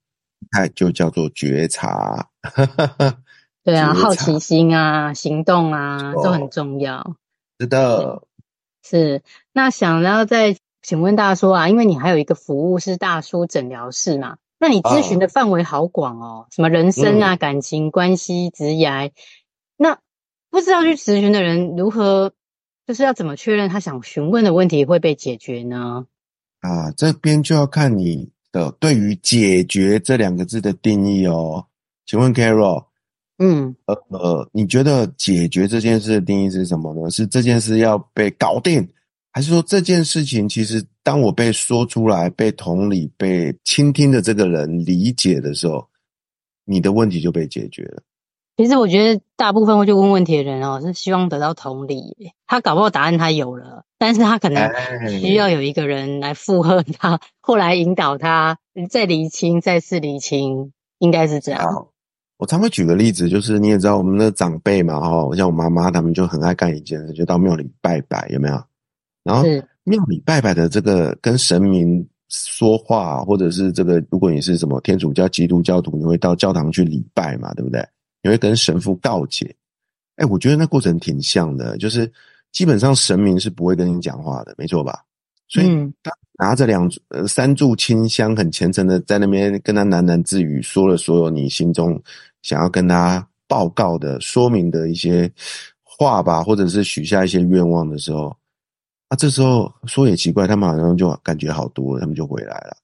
态就叫做觉察，对啊，好奇心啊，行动啊，都很重要。是的，是。那想要再请问大叔啊，因为你还有一个服务是大叔诊疗室嘛，那你咨询的范围好广哦，什么人生啊、感情关系、职业。那不知道去咨询的人如何，就是要怎么确认他想询问的问题会被解决呢？啊，这边就要看你。的对于“解决”这两个字的定义哦，请问 Carol，嗯，呃呃，你觉得解决这件事的定义是什么呢？是这件事要被搞定，还是说这件事情其实当我被说出来、被同理、被倾听的这个人理解的时候，你的问题就被解决了？其实我觉得大部分会去问问题的人哦，是希望得到同理。他搞不好答案他有了，但是他可能需要有一个人来附和他，后来引导他，再厘清，再次厘清，应该是这样。我常会举个例子，就是你也知道我们的长辈嘛，哈，像我妈妈他们就很爱干一件事，就到庙里拜拜，有没有？然后庙里拜拜的这个跟神明说话，或者是这个，如果你是什么天主教、基督教徒，你会到教堂去礼拜嘛，对不对？你会跟神父告解，哎，我觉得那过程挺像的，就是基本上神明是不会跟你讲话的，没错吧？所以他拿着两呃三炷清香，很虔诚的在那边跟他喃喃自语，说了所有你心中想要跟他报告的、说明的一些话吧，或者是许下一些愿望的时候，啊，这时候说也奇怪，他们好像就感觉好多了，他们就回来了。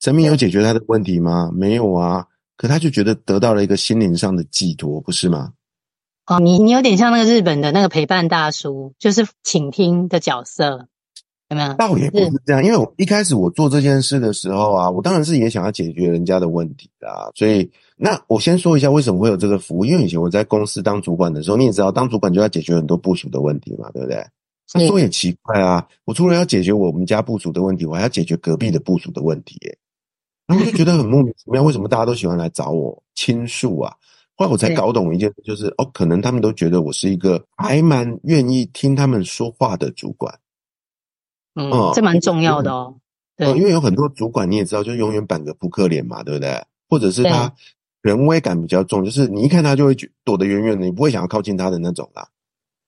神明有解决他的问题吗？没有啊。可他就觉得得到了一个心灵上的寄托，不是吗？哦，你你有点像那个日本的那个陪伴大叔，就是倾听的角色，有没有？倒也不是这样，因为我一开始我做这件事的时候啊，我当然是也想要解决人家的问题啊。所以，那我先说一下为什么会有这个服务，因为以前我在公司当主管的时候，你也知道，当主管就要解决很多部署的问题嘛，对不对？那说也奇怪啊，我除了要解决我们家部署的问题，我还要解决隔壁的部署的问题耶。然后就觉得很莫名其妙，为什么大家都喜欢来找我倾诉啊？后来我才搞懂一件事，就是哦，可能他们都觉得我是一个还蛮愿意听他们说话的主管。嗯，嗯，这蛮重要的哦。对，因为有很多主管你也知道，就永远板个扑克脸嘛，对不对？或者是他人威感比较重，就是你一看他就会躲得远远的，你不会想要靠近他的那种啦。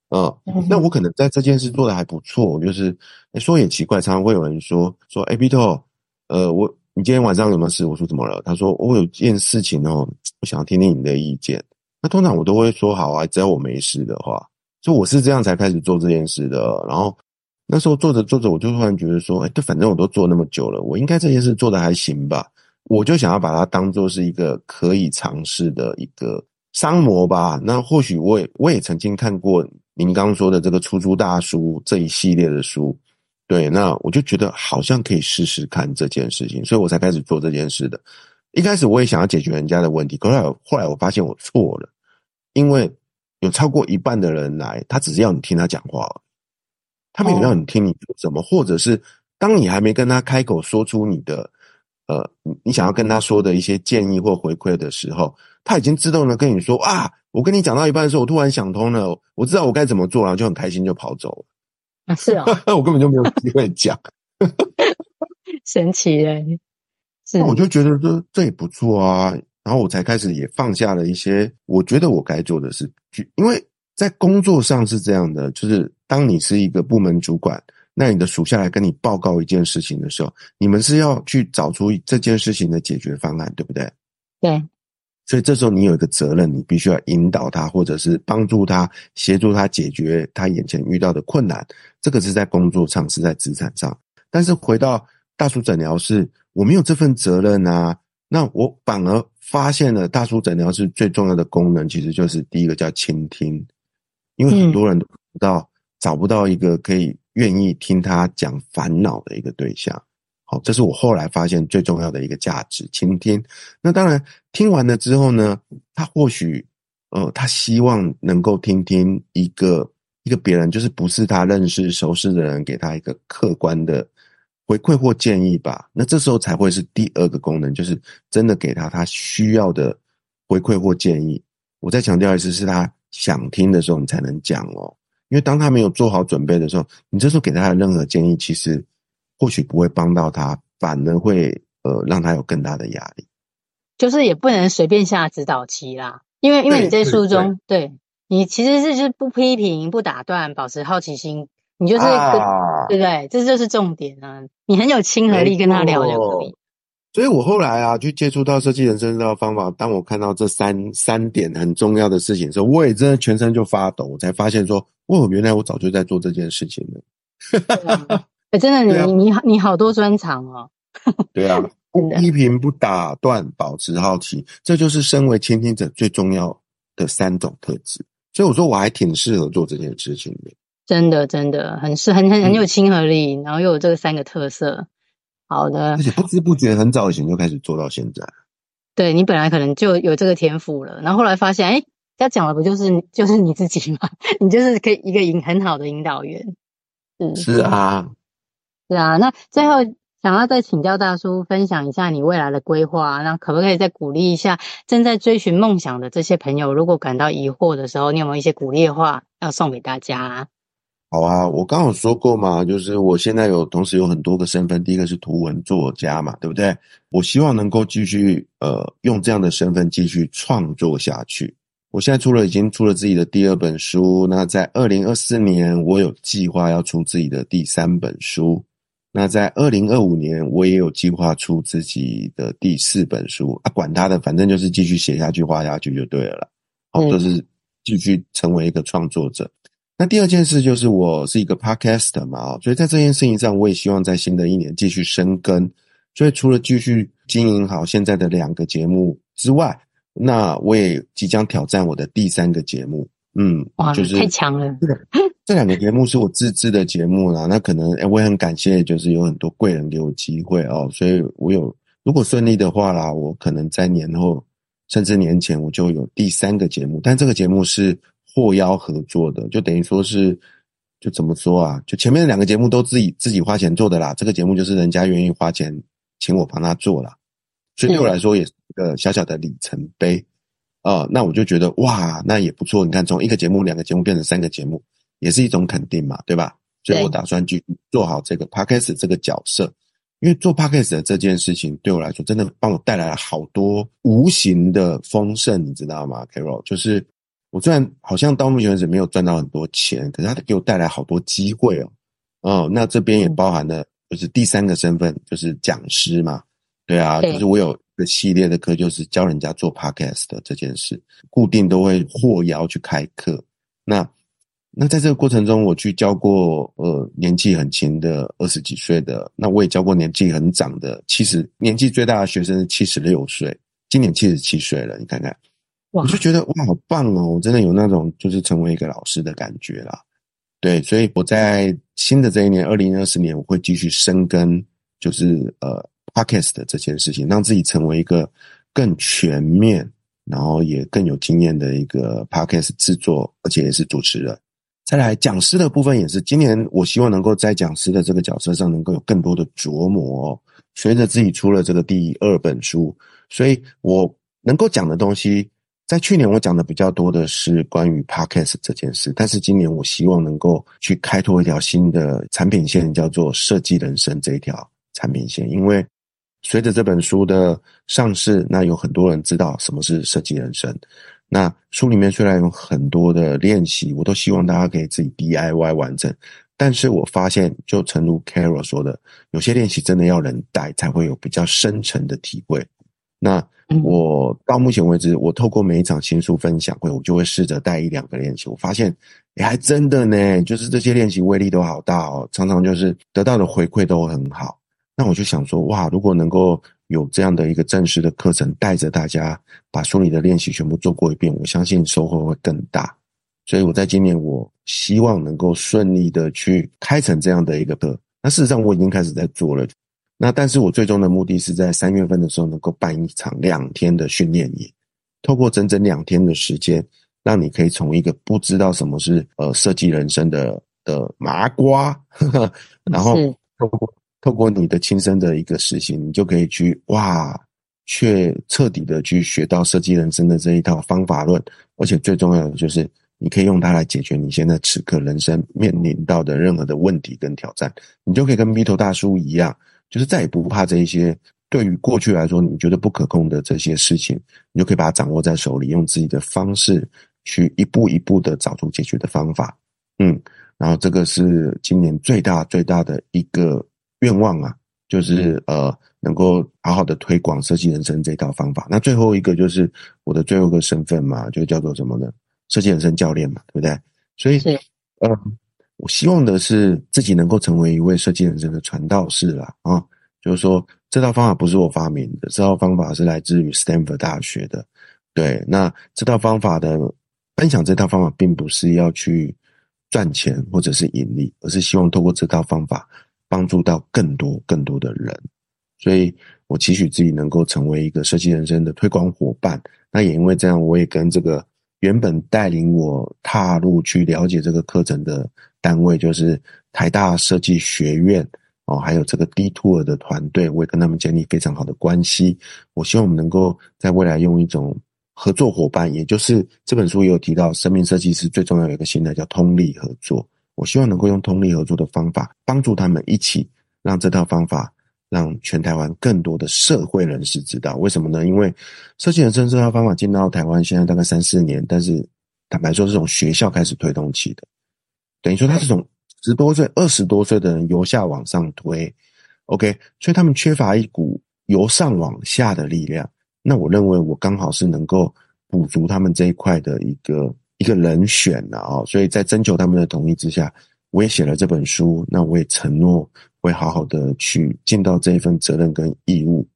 嗯，那我可能在这件事做的还不错，就是说也奇怪，常常会有人说说，哎，Bito，呃，我。你今天晚上有没有事？我说怎么了？他说我有件事情哦，我想要听听你的意见。那通常我都会说好啊，只要我没事的话。所以我是这样才开始做这件事的。然后那时候做着做着，我就突然觉得说，哎，这，反正我都做那么久了，我应该这件事做得还行吧。我就想要把它当做是一个可以尝试的一个商模吧。那或许我也我也曾经看过您刚说的这个出租大叔这一系列的书。对，那我就觉得好像可以试试看这件事情，所以我才开始做这件事的。一开始我也想要解决人家的问题，可是后来我发现我错了，因为有超过一半的人来，他只是要你听他讲话，他没有让你听你说什么，哦、或者是当你还没跟他开口说出你的呃，你想要跟他说的一些建议或回馈的时候，他已经自动的跟你说啊，我跟你讲到一半的时候，我突然想通了，我知道我该怎么做，然后就很开心就跑走了。啊，是啊，我根本就没有机会讲，神奇嘞！是。我就觉得这这也不错啊，然后我才开始也放下了一些我觉得我该做的事，因为在工作上是这样的，就是当你是一个部门主管，那你的属下来跟你报告一件事情的时候，你们是要去找出这件事情的解决方案，对不对？对，所以这时候你有一个责任，你必须要引导他，或者是帮助他，协助他解决他眼前遇到的困难。这个是在工作上，是在职场上。但是回到大叔诊疗室，我没有这份责任啊。那我反而发现了大叔诊疗室最重要的功能，其实就是第一个叫倾听，因为很多人都不知道，找不到一个可以愿意听他讲烦恼的一个对象。好，这是我后来发现最重要的一个价值，倾听。那当然，听完了之后呢，他或许，呃，他希望能够听听一个一个别人，就是不是他认识熟识的人，给他一个客观的。回馈或建议吧，那这时候才会是第二个功能，就是真的给他他需要的回馈或建议。我再强调一次，是他想听的时候，你才能讲哦。因为当他没有做好准备的时候，你这时候给他的任何建议，其实或许不会帮到他，反而会呃让他有更大的压力。就是也不能随便下指导期啦，因为因为你在书中，对，你其实是就是不批评、不打断，保持好奇心。你就是、啊、对不对？这就是重点啊！你很有亲和力，跟他聊就可以。所以我后来啊，去接触到设计人生这套方法，当我看到这三三点很重要的事情的时候，我也真的全身就发抖。我才发现说，哦，原来我早就在做这件事情了。哎、欸，真的，你、啊、你好，你好多专长哦。对啊，不批评，不打断，保持好奇，这就是身为倾听者最重要的三种特质。所以我说，我还挺适合做这件事情的。真的，真的很适很很很有亲和力，嗯，然后又有这个三个特色。好的，而且不知不觉很早以前就开始做到现在。对，你本来可能就有这个天赋了，然后后来发现，哎，他讲的不就是就是你自己吗？你就是可以一个引很好的引导员。嗯是啊，是啊。那最后想要再请教大叔分享一下你未来的规划，那可不可以再鼓励一下正在追寻梦想的这些朋友？如果感到疑惑的时候，你有没有一些鼓励的话要送给大家？好啊，我刚有说过嘛，就是我现在有同时有很多个身份，第一个是图文作家嘛，对不对？我希望能够继续呃用这样的身份继续创作下去。我现在出了已经出了自己的第二本书，那在二零二四年我有计划要出自己的第三本书，那在二零二五年我也有计划出自己的第四本书啊，管他的，反正就是继续写下去、画下去就对了啦。好，就是继续成为一个创作者。那第二件事就是我是一个 podcaster 嘛，所以在这件事情上，我也希望在新的一年继续深耕。所以除了继续经营好现在的两个节目之外，那我也即将挑战我的第三个节目。嗯，哇，就是太强了。这两个节目是我自制的节目啦。那可能，哎，我也很感谢，就是有很多贵人给我机会哦。所以我有，如果顺利的话啦，我可能在年后甚至年前我就有第三个节目，但这个节目是。获邀合作的，就等于说是，就怎么说啊？就前面两个节目都自己自己花钱做的啦，这个节目就是人家愿意花钱请我帮他做啦，所以对我来说也是一个小小的里程碑啊、呃。那我就觉得哇，那也不错。你看，从一个节目、两个节目变成三个节目，也是一种肯定嘛，对吧？所以我打算去做好这个 Podcast 这个角色，因为做 Podcast 的这件事情对我来说，真的帮我带来了好多无形的丰盛，你知道吗，Carol？就是。我虽然好像到目前为止没有赚到很多钱，可是它给我带来好多机会哦。哦，那这边也包含了就是第三个身份，就是讲师嘛。对啊，就是我有一个系列的课，就是教人家做 podcast 的这件事，固定都会获邀去开课。那那在这个过程中，我去教过呃年纪很轻的二十几岁的，那我也教过年纪很长的七十，年纪最大的学生是七十六岁，今年七十七岁了，你看看。我就觉得哇，好棒哦！我真的有那种就是成为一个老师的感觉啦。对，所以我在新的这一年，二零二四年，我会继续深耕，就是呃，podcast 这件事情，让自己成为一个更全面，然后也更有经验的一个 podcast 制作，而且也是主持人。再来讲师的部分也是，今年我希望能够在讲师的这个角色上能够有更多的琢磨哦。随着自己出了这个第二本书，所以我能够讲的东西。在去年我讲的比较多的是关于 Podcast 这件事，但是今年我希望能够去开拓一条新的产品线，叫做设计人生这一条产品线。因为随着这本书的上市，那有很多人知道什么是设计人生。那书里面虽然有很多的练习，我都希望大家可以自己 DIY 完成。但是我发现，就诚如 Carol 说的，有些练习真的要人带才会有比较深层的体会。那我到目前为止，我透过每一场新书分享会，我就会试着带一两个练习。我发现，哎，还真的呢，就是这些练习威力都好大哦，常常就是得到的回馈都很好。那我就想说，哇，如果能够有这样的一个正式的课程，带着大家把书里的练习全部做过一遍，我相信收获会更大。所以我在今年，我希望能够顺利的去开成这样的一个课。那事实上我已经开始在做了。那但是我最终的目的是在三月份的时候能够办一场两天的训练营，透过整整两天的时间，让你可以从一个不知道什么是呃设计人生的的麻瓜，呵呵，然后透过透过你的亲身的一个实行，你就可以去哇，却彻底的去学到设计人生的这一套方法论，而且最重要的就是。你可以用它来解决你现在此刻人生面临到的任何的问题跟挑战，你就可以跟 Vito 大叔一样，就是再也不怕这一些对于过去来说你觉得不可控的这些事情，你就可以把它掌握在手里，用自己的方式去一步一步的找出解决的方法。嗯，然后这个是今年最大最大的一个愿望啊，就是呃能够好好的推广设计人生这套方法。那最后一个就是我的最后一个身份嘛，就叫做什么呢？设计人生教练嘛，对不对？所以，嗯，我希望的是自己能够成为一位设计人生的传道士啦。啊，就是说这套方法不是我发明的，这套方法是来自于 Stanford 大学的。对，那这套方法的分享，这套方法并不是要去赚钱或者是盈利，而是希望透过这套方法帮助到更多更多的人。所以我期许自己能够成为一个设计人生的推广伙伴。那也因为这样，我也跟这个。原本带领我踏入去了解这个课程的单位，就是台大设计学院哦，还有这个 DTour 的团队，我也跟他们建立非常好的关系。我希望我们能够在未来用一种合作伙伴，也就是这本书也有提到，生命设计师最重要的一个心态叫通力合作。我希望能够用通力合作的方法，帮助他们一起让这套方法。让全台湾更多的社会人士知道，为什么呢？因为设计人生这套方法进到台湾现在大概三四年，但是坦白说，是从学校开始推动起的，等于说他是从十多岁、二十多岁的人由下往上推，OK，所以他们缺乏一股由上往下的力量。那我认为我刚好是能够补足他们这一块的一个一个人选的啊，所以在征求他们的同意之下，我也写了这本书。那我也承诺。会好好的去尽到这一份责任跟义务，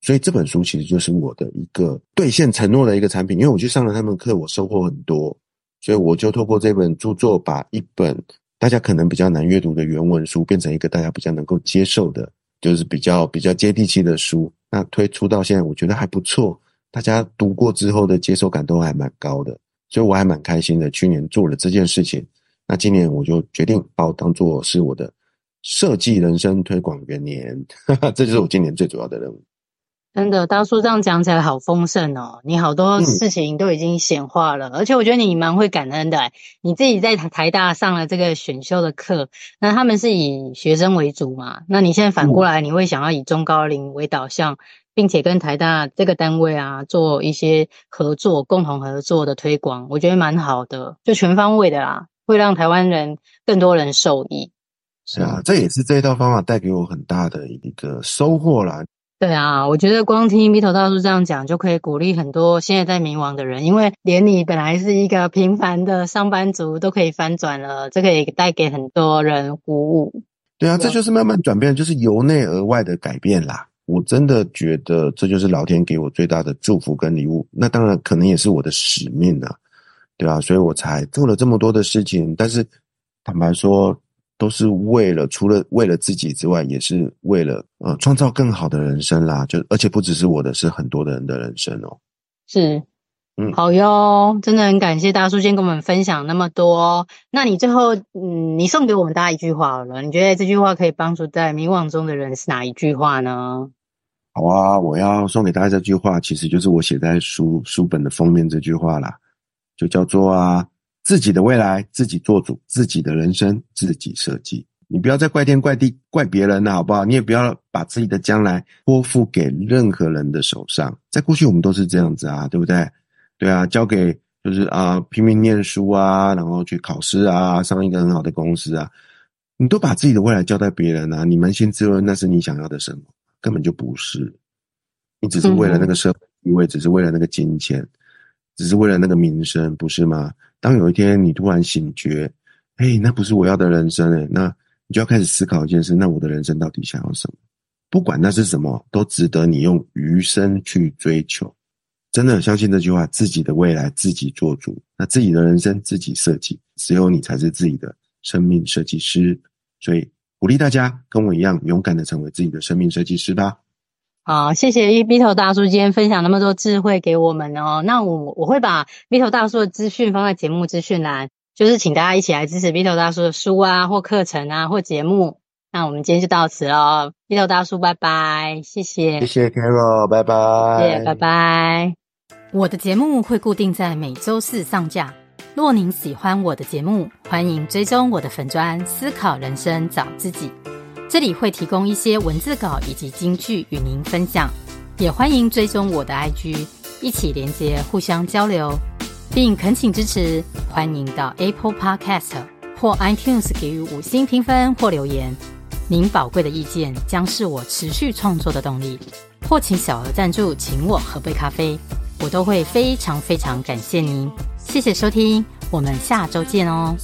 所以这本书其实就是我的一个兑现承诺的一个产品。因为我去上了他们课，我收获很多，所以我就透过这本著作，把一本大家可能比较难阅读的原文书，变成一个大家比较能够接受的，就是比较比较接地气的书。那推出到现在，我觉得还不错，大家读过之后的接受感都还蛮高的，所以我还蛮开心的。去年做了这件事情，那今年我就决定把我当做是我的。设计人生推广元年，这就是我今年最主要的任务。真的，大叔这样讲起来好丰盛哦！你好多事情都已经显化了，嗯、而且我觉得你蛮会感恩的。你自己在台大上了这个选修的课，那他们是以学生为主嘛？那你现在反过来，你会想要以中高龄为导向，嗯、并且跟台大这个单位啊做一些合作，共同合作的推广，我觉得蛮好的，就全方位的啦，会让台湾人更多人受益。是啊，这也是这一套方法带给我很大的一个收获啦。对啊，我觉得光听 Vito 大叔这样讲，就可以鼓励很多现在在迷惘的人，因为连你本来是一个平凡的上班族都可以翻转了，这可以带给很多人鼓舞。对啊，这就是慢慢转变，就是由内而外的改变啦。我真的觉得这就是老天给我最大的祝福跟礼物。那当然，可能也是我的使命啊，对啊，所以我才做了这么多的事情。但是坦白说，都是为了，除了为了自己之外，也是为了呃创造更好的人生啦。就而且不只是我的，是很多的人的人生哦。是，嗯，好哟，真的很感谢大叔今天跟我们分享那么多。那你最后，嗯，你送给我们大家一句话好了，你觉得这句话可以帮助在迷惘中的人是哪一句话呢？好啊，我要送给大家这句话，其实就是我写在书书本的封面这句话啦，就叫做啊。自己的未来自己做主，自己的人生自己设计。你不要再怪天怪地怪别人了，好不好？你也不要把自己的将来托付给任何人的手上。在过去，我们都是这样子啊，对不对？对啊，交给就是啊，拼命念书啊，然后去考试啊，上一个很好的公司啊，你都把自己的未来交代别人啊，你扪心自问，那是你想要的什么？根本就不是。你只是为了那个社会地位，只是为了那个金钱，只是为了那个名声，不是吗？当有一天你突然醒觉，哎，那不是我要的人生诶，那你就要开始思考一件事：那我的人生到底想要什么？不管那是什么，都值得你用余生去追求。真的相信这句话：自己的未来自己做主，那自己的人生自己设计，只有你才是自己的生命设计师。所以鼓励大家跟我一样，勇敢的成为自己的生命设计师吧。好，谢谢 Vito 大叔今天分享那么多智慧给我们哦。那我我会把 Vito 大叔的资讯放在节目资讯栏，就是请大家一起来支持 Vito 大叔的书啊，或课程啊，或节目。那我们今天就到此喽，Vito 大叔，拜拜，谢谢，谢谢 Carol，拜拜，谢谢，拜拜。我的节目会固定在每周四上架。若您喜欢我的节目，欢迎追踪我的粉专，思考人生，找自己。这里会提供一些文字稿以及金句与您分享，也欢迎追踪我的 IG，一起连接，互相交流，并恳请支持。欢迎到 Apple Podcast 或 iTunes 给予五星评分或留言。您宝贵的意见将是我持续创作的动力，或请小额赞助，请我喝杯咖啡，我都会非常非常感谢您。谢谢收听，我们下周见哦。